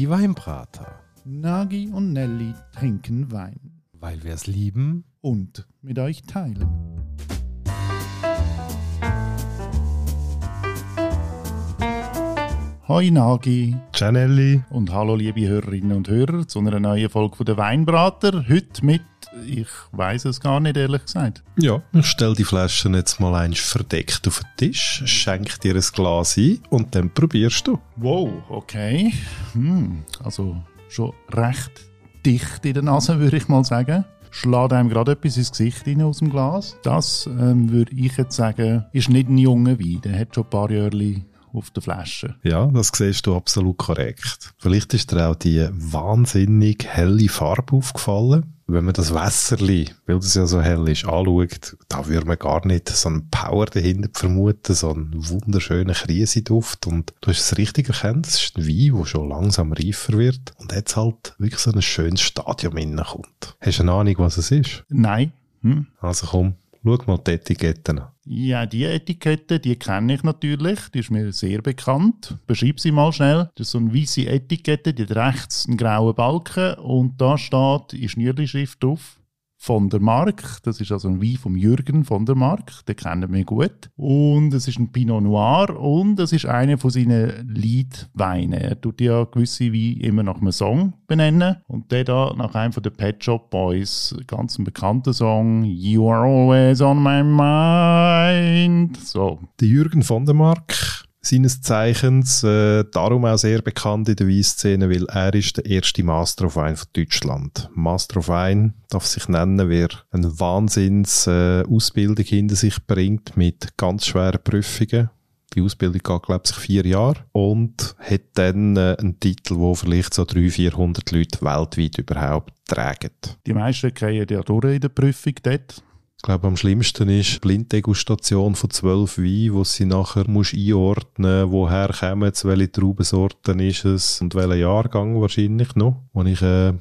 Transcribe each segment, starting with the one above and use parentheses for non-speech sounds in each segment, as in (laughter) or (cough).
Die Weinbrater. Nagi und Nelly trinken Wein. Weil wir es lieben. Und mit euch teilen. Hoi Nagi. Gianelli. Und hallo liebe Hörerinnen und Hörer zu einer neuen Folge von der Weinbrater. Heute mit, ich weiß es gar nicht ehrlich gesagt. Ja, ich stelle die Flaschen jetzt mal eins verdeckt auf den Tisch, schenk dir ein Glas ein und dann probierst du. Wow, okay. Hm, also schon recht dicht in der Nase, (laughs) würde ich mal sagen. Schlägt einem gerade etwas ins Gesicht rein aus dem Glas. Das ähm, würde ich jetzt sagen, ist nicht ein junger Wein. Der hat schon ein paar Jahre auf der Flasche. Ja, das siehst du absolut korrekt. Vielleicht ist dir auch die wahnsinnig helle Farbe aufgefallen. Wenn man das Wässerli, weil es ja so hell ist, anschaut, da würde man gar nicht so einen Power dahinter vermuten, so einen wunderschönen Kriseduft. Und du hast es richtig erkannt, es ist ein Wein, der schon langsam reifer wird und jetzt halt wirklich so ein schönes Stadium kommt. Hast du eine Ahnung, was es ist? Nein. Hm? Also komm, schau mal die Etiketten an. Ja, die Etikette, die kenne ich natürlich. Die ist mir sehr bekannt. Beschreib sie mal schnell. Das ist so eine weiße Etikette, die hat rechts einen grauen Balken und da steht in Schnürli-Schrift drauf von der Mark. Das ist also ein Wein von Jürgen von der Mark. Den kennen wir gut. Und es ist ein Pinot Noir und es ist einer von seinen Leadweinen. Er tut ja gewisse Weine immer nach einem Song benennen. Und der da nach einem von den Pet Shop Boys, ganz ein bekannter Song, You are always on my mind. So. Der Jürgen von der Mark seines Zeichens, äh, darum auch sehr bekannt in der Weinszene, weil er ist der erste Master of Wine von Deutschland. Master of Wine darf sich nennen, wer eine Wahnsinns äh, Ausbildung hinter sich bringt mit ganz schweren Prüfungen. Die Ausbildung geht, glaube ich, vier Jahre und hat dann äh, einen Titel, wo vielleicht so 300, 400 Leute weltweit überhaupt tragen. Die meisten gehen ja durch in der Prüfung dort. Ich glaube, am schlimmsten ist die Blinddegustation von zwölf Weinen, wo sie nachher musst einordnen woher kommen sie, welche Traubensorten ist es und welcher Jahrgang wahrscheinlich noch. Und ich äh,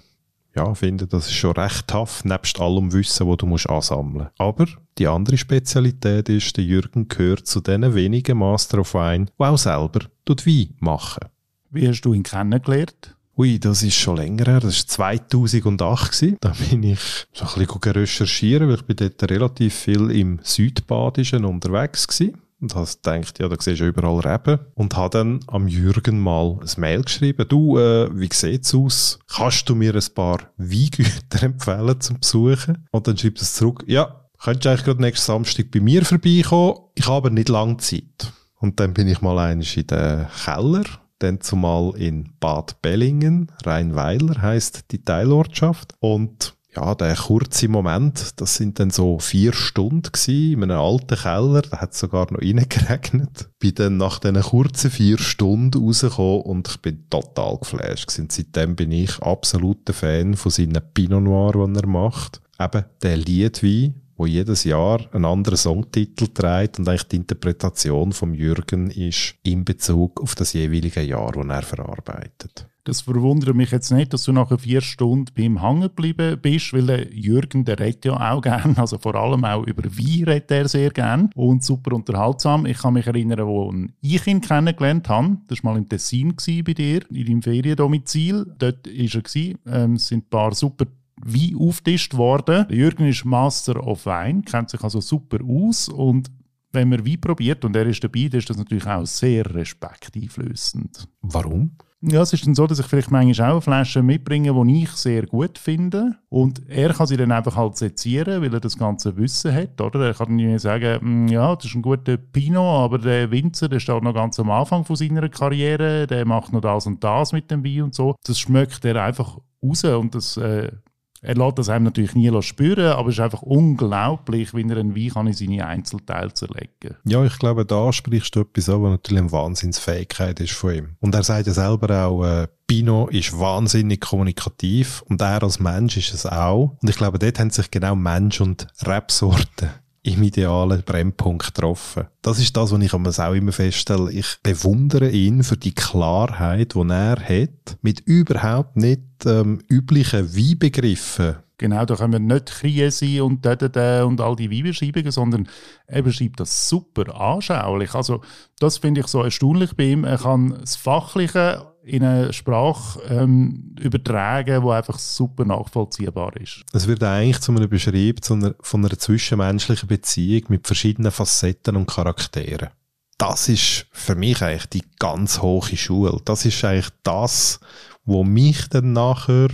ja, finde, das ist schon recht tough, nebst allem Wissen, wo du musst ansammeln Aber die andere Spezialität ist, der Jürgen gehört zu den wenigen Master of Wine, die auch selber Wein machen. Wie hast du ihn kennengelernt? Ui, das ist schon länger her. Das war 2008. Gewesen. Da bin ich so ein bisschen recherchieren, weil ich bin dort relativ viel im Südbadischen unterwegs war. Und habe gedacht, ja, da siehst du überall Reben. Und habe dann am Jürgen mal ein Mail geschrieben. Du, äh, wie sieht's aus? Kannst du mir ein paar Weingüter (laughs) empfehlen zum Besuchen? Und dann schreibt es zurück, ja, könntest du eigentlich gerade nächsten Samstag bei mir vorbeikommen? Ich habe aber nicht lange Zeit. Und dann bin ich mal eines in den Keller dann zumal in Bad Bellingen, Rheinweiler heißt die Teilortschaft. Und ja, der kurze Moment, das sind dann so vier Stunden gewesen, in einem alten Keller, da hat es sogar noch reingeregnet. Bin dann nach diesen kurzen vier Stunden rausgekommen und ich bin total geflasht gewesen. Seitdem bin ich absoluter Fan von seinen Pinot Noir, die er macht. Eben der Liedwein, wo jedes Jahr einen anderen Songtitel trägt und eigentlich die Interpretation von Jürgen ist in Bezug auf das jeweilige Jahr, das er verarbeitet. Das verwundert mich jetzt nicht, dass du nach vier Stunden beim Hängen geblieben bist, weil der Jürgen, der redet ja auch gern, also vor allem auch über Wein redet er sehr gern und super unterhaltsam. Ich kann mich erinnern, wo ich ihn kennengelernt habe, das war mal im Tessin bei dir, in deinem Feriendomizil. Dort war er, ähm, es sind ein paar super Wein auftischt worden. Jürgen ist Master of Wein, kennt sich also super aus und wenn man Wein probiert und er ist dabei, dann ist das natürlich auch sehr respekteinflößend. Warum? Ja, es ist dann so, dass ich vielleicht manchmal auch eine Flasche mitbringe, die ich sehr gut finde. Und er kann sie dann einfach halt sezieren, weil er das ganze Wissen hat, oder? Er kann mir sagen, hm, ja, das ist ein guter Pinot, aber der Winzer, der steht noch ganz am Anfang von seiner Karriere, der macht noch das und das mit dem Wein und so. Das schmeckt er einfach raus und das äh, er lässt das einem natürlich nie spüren, aber es ist einfach unglaublich, wie er einen Wein kann in seine Einzelteile zerlegen kann. Ja, ich glaube, da sprichst du etwas an, was natürlich eine Wahnsinnsfähigkeit ist von ihm. Und er sagt ja selber auch, äh, Pino ist wahnsinnig kommunikativ und er als Mensch ist es auch. Und ich glaube, dort haben sich genau Mensch und Rebsorten im idealen Brennpunkt getroffen. Das ist das, was ich auch immer feststelle. Ich bewundere ihn für die Klarheit, die er hat, mit überhaupt nicht ähm, üblichen Weihbegriffen. Genau, da können wir nicht Krise und da, da, da und all die Weihbeschreibungen, sondern er beschreibt das super anschaulich. Also das finde ich so erstaunlich bei ihm. Er kann das Fachliche in eine Sprache ähm, übertragen, die einfach super nachvollziehbar ist. Es wird eigentlich zu einem Beschrieb zu einer, von einer zwischenmenschlichen Beziehung mit verschiedenen Facetten und Charakteren. Das ist für mich eigentlich die ganz hohe Schule. Das ist eigentlich das, was mich dann nachher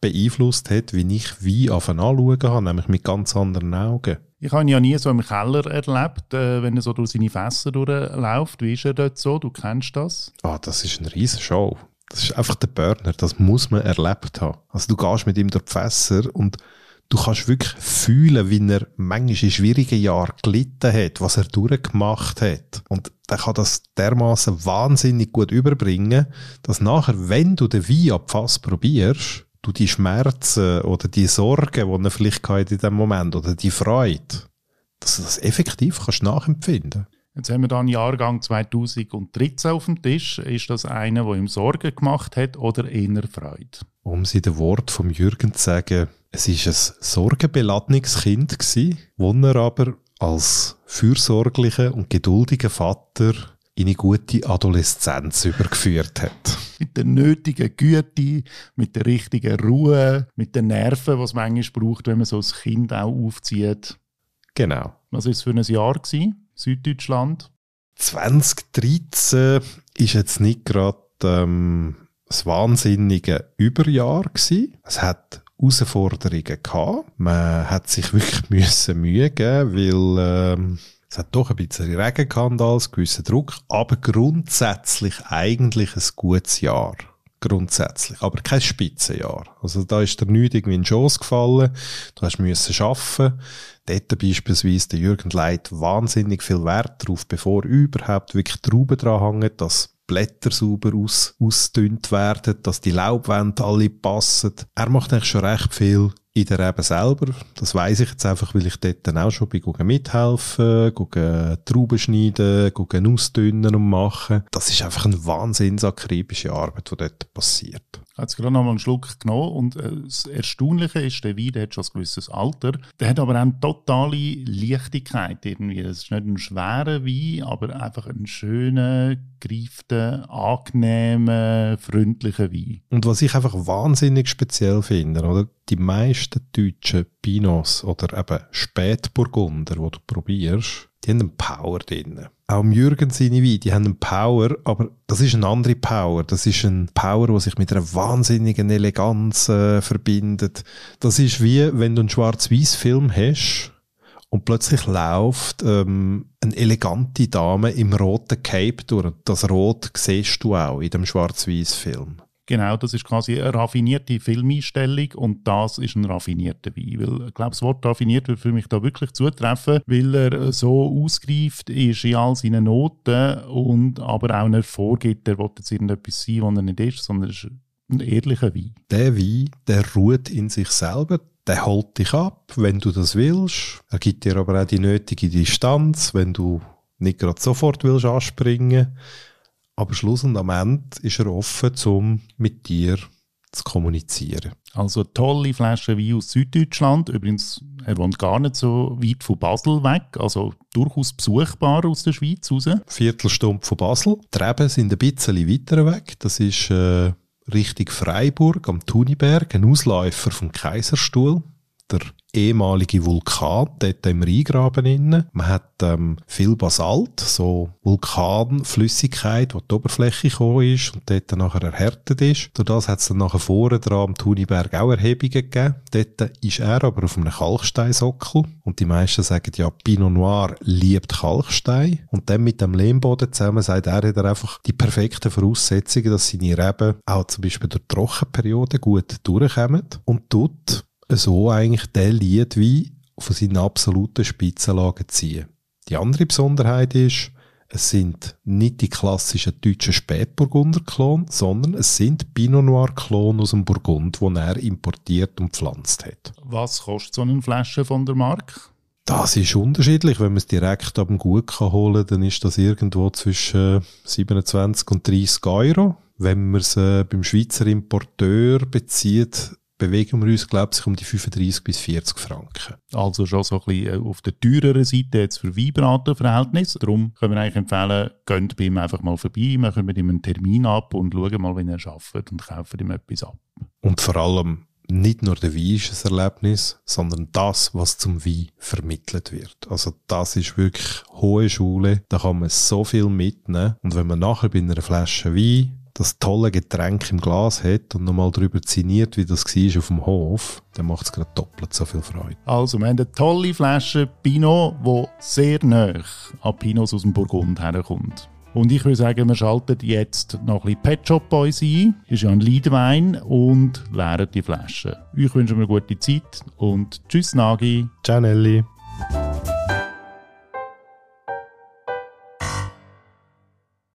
beeinflusst hat, wie ich wie anschauen habe, nämlich mit ganz anderen Augen. Ich habe ihn ja nie so im Keller erlebt, äh, wenn er so durch seine Fässer durchläuft. Wie ist er dort so? Du kennst das? Ah, das ist eine riesen Show. Das ist einfach der Burner. Das muss man erlebt haben. Also du gehst mit ihm durch die Fässer und du kannst wirklich fühlen, wie er manchmal in schwierigen Jahren gelitten hat, was er durchgemacht hat. Und er kann das dermaßen wahnsinnig gut überbringen, dass nachher, wenn du den Wein ab Fass probierst, du die Schmerzen oder die Sorgen, die er vielleicht in diesem Moment oder die Freude, dass du das effektiv kannst nachempfinden Jetzt haben wir da einen Jahrgang 2013 auf dem Tisch. Ist das einer, der ihm Sorgen gemacht hat oder eher Freude? Um sie den Wort vom Jürgen zu sagen, es ist ein sorgenbeladenes Kind gsi, wo er aber als fürsorglicher und geduldiger Vater in eine gute Adoleszenz übergeführt hat. Mit der nötigen Güte, mit der richtigen Ruhe, mit den Nerven, was man manchmal braucht, wenn man so ein Kind auch aufzieht. Genau. Was war es für ein Jahr gewesen? Süddeutschland? 2013 ist jetzt nicht gerade ähm, das wahnsinnige Überjahr gewesen. Es hat Herausforderungen gehabt. Man hat sich wirklich (laughs) müssen Mühe geben, weil ähm, es hat doch ein bisschen Regen gehabt gewissen Druck, aber grundsätzlich eigentlich ein gutes Jahr. Grundsätzlich. Aber kein Spitzenjahr. Also da ist dir nichts irgendwie in den Schoss gefallen. Du hast müssen arbeiten. Dort beispielsweise der Jürgen Leit wahnsinnig viel Wert darauf, bevor überhaupt wirklich Trauben dran hängen, dass Blätter sauber aus, ausdünnt werden, dass die Laubwände alle passen. Er macht eigentlich schon recht viel in der Rebe selber. Das weiß ich jetzt einfach, weil ich dort dann auch schon bin, mithelfen, gucken, Trauben schneiden, gucken, ausdünnen und machen. Das ist einfach eine wahnsinns akribische Arbeit, die dort passiert. Habe jetzt gerade noch mal einen Schluck genommen und äh, das Erstaunliche ist, der Wein der hat schon ein gewisses Alter, der hat aber auch eine totale Leichtigkeit irgendwie. Das ist nicht ein schwerer Wein, aber einfach ein schöner, greiften, angenehmen, freundlichen Wein. Und was ich einfach wahnsinnig speziell finde, oder? Die meisten deutschen Pinots oder eben Spätburgunder, die du probierst, die haben einen Power drin. Auch Jürgen seine Weine, die haben einen Power, aber das ist eine andere Power. Das ist ein Power, der sich mit einer wahnsinnigen Eleganz äh, verbindet. Das ist wie, wenn du einen Schwarz-Weiß-Film hast und plötzlich läuft ähm, eine elegante Dame im roten Cape durch. Das Rot siehst du auch in dem Schwarz-Weiß-Film. Genau, das ist quasi eine raffinierte Filmeinstellung und das ist ein raffinierter Wein. Weil, ich glaube, das Wort raffiniert wird für mich da wirklich zutreffen, weil er so ausgereift ist in all seinen Noten und aber auch nicht vorgibt, er will jetzt irgendetwas sein, was er nicht ist, sondern es ist ein ehrlicher Wein. Der Wein, der ruht in sich selber, der holt dich ab, wenn du das willst. Er gibt dir aber auch die nötige Distanz, wenn du nicht gerade sofort willst anspringen aber Schluss und am Ende ist er offen, um mit dir zu kommunizieren. Also tolle Flaschen Wein aus Süddeutschland. Übrigens, er wohnt gar nicht so weit von Basel weg, also durchaus besuchbar aus der Schweiz raus. Viertelstunde von Basel. Die Reben sind ein bisschen weiter weg. Das ist äh, Richtung Freiburg am Thuniberg, ein Ausläufer vom Kaiserstuhl. Der ehemalige Vulkan, dort im Rheingraben innen. Man hat ähm, viel Basalt, so Vulkanflüssigkeit, die die Oberfläche gekommen ist und dort dann nachher erhärtet ist. Durch das hat es dann nachher vorne dran am Thuniberg auch Erhebungen gegeben. Dort ist er aber auf einem Kalksteinsockel und die meisten sagen ja, Pinot Noir liebt Kalkstein und dann mit dem Lehmboden zusammen sagt er, hat er einfach die perfekten Voraussetzungen, dass seine Reben auch zum Beispiel durch Trockenperioden gut durchkommen und tut so eigentlich der Lied wie von seinen absoluten Spitzenlagen ziehen. Die andere Besonderheit ist, es sind nicht die klassischen deutschen Spätburgunder-Klon, sondern es sind Pinot Noir-Klon aus dem Burgund, die er importiert und pflanzt hat. Was kostet so eine Flasche von der Marke? Das ist unterschiedlich. Wenn man es direkt ab dem Gut kann holen kann, dann ist das irgendwo zwischen 27 und 30 Euro. Wenn man es äh, beim Schweizer Importeur bezieht, bewegen wir uns, glaube ich, um die 35 bis 40 Franken. Also schon so ein bisschen äh, auf der teureren Seite jetzt für Weinbratenverhältnis. Darum können wir eigentlich empfehlen, geht bei ihm einfach mal vorbei, machen mit ihm einen Termin ab und schauen mal, wie er arbeitet und kaufen ihm etwas ab. Und vor allem nicht nur der Wein ist ein Erlebnis, sondern das, was zum Wein vermittelt wird. Also das ist wirklich hohe Schule. Da kann man so viel mitnehmen. Und wenn man nachher bei einer Flasche Wein das tolle Getränk im Glas hat und nochmal darüber ziniert, wie das war auf dem Hof, dann macht es gerade doppelt so viel Freude. Also, wir haben eine tolle Flasche Pinot, die sehr nah an Pinots aus dem Burgund herkommt. Und ich würde sagen, wir schalten jetzt noch ein bisschen Pet Shop Boys ein. Ist ja ein Leadwein und leeren die Flasche. Ich wünsche mir eine gute Zeit und tschüss Nagi. Ciao Nelly.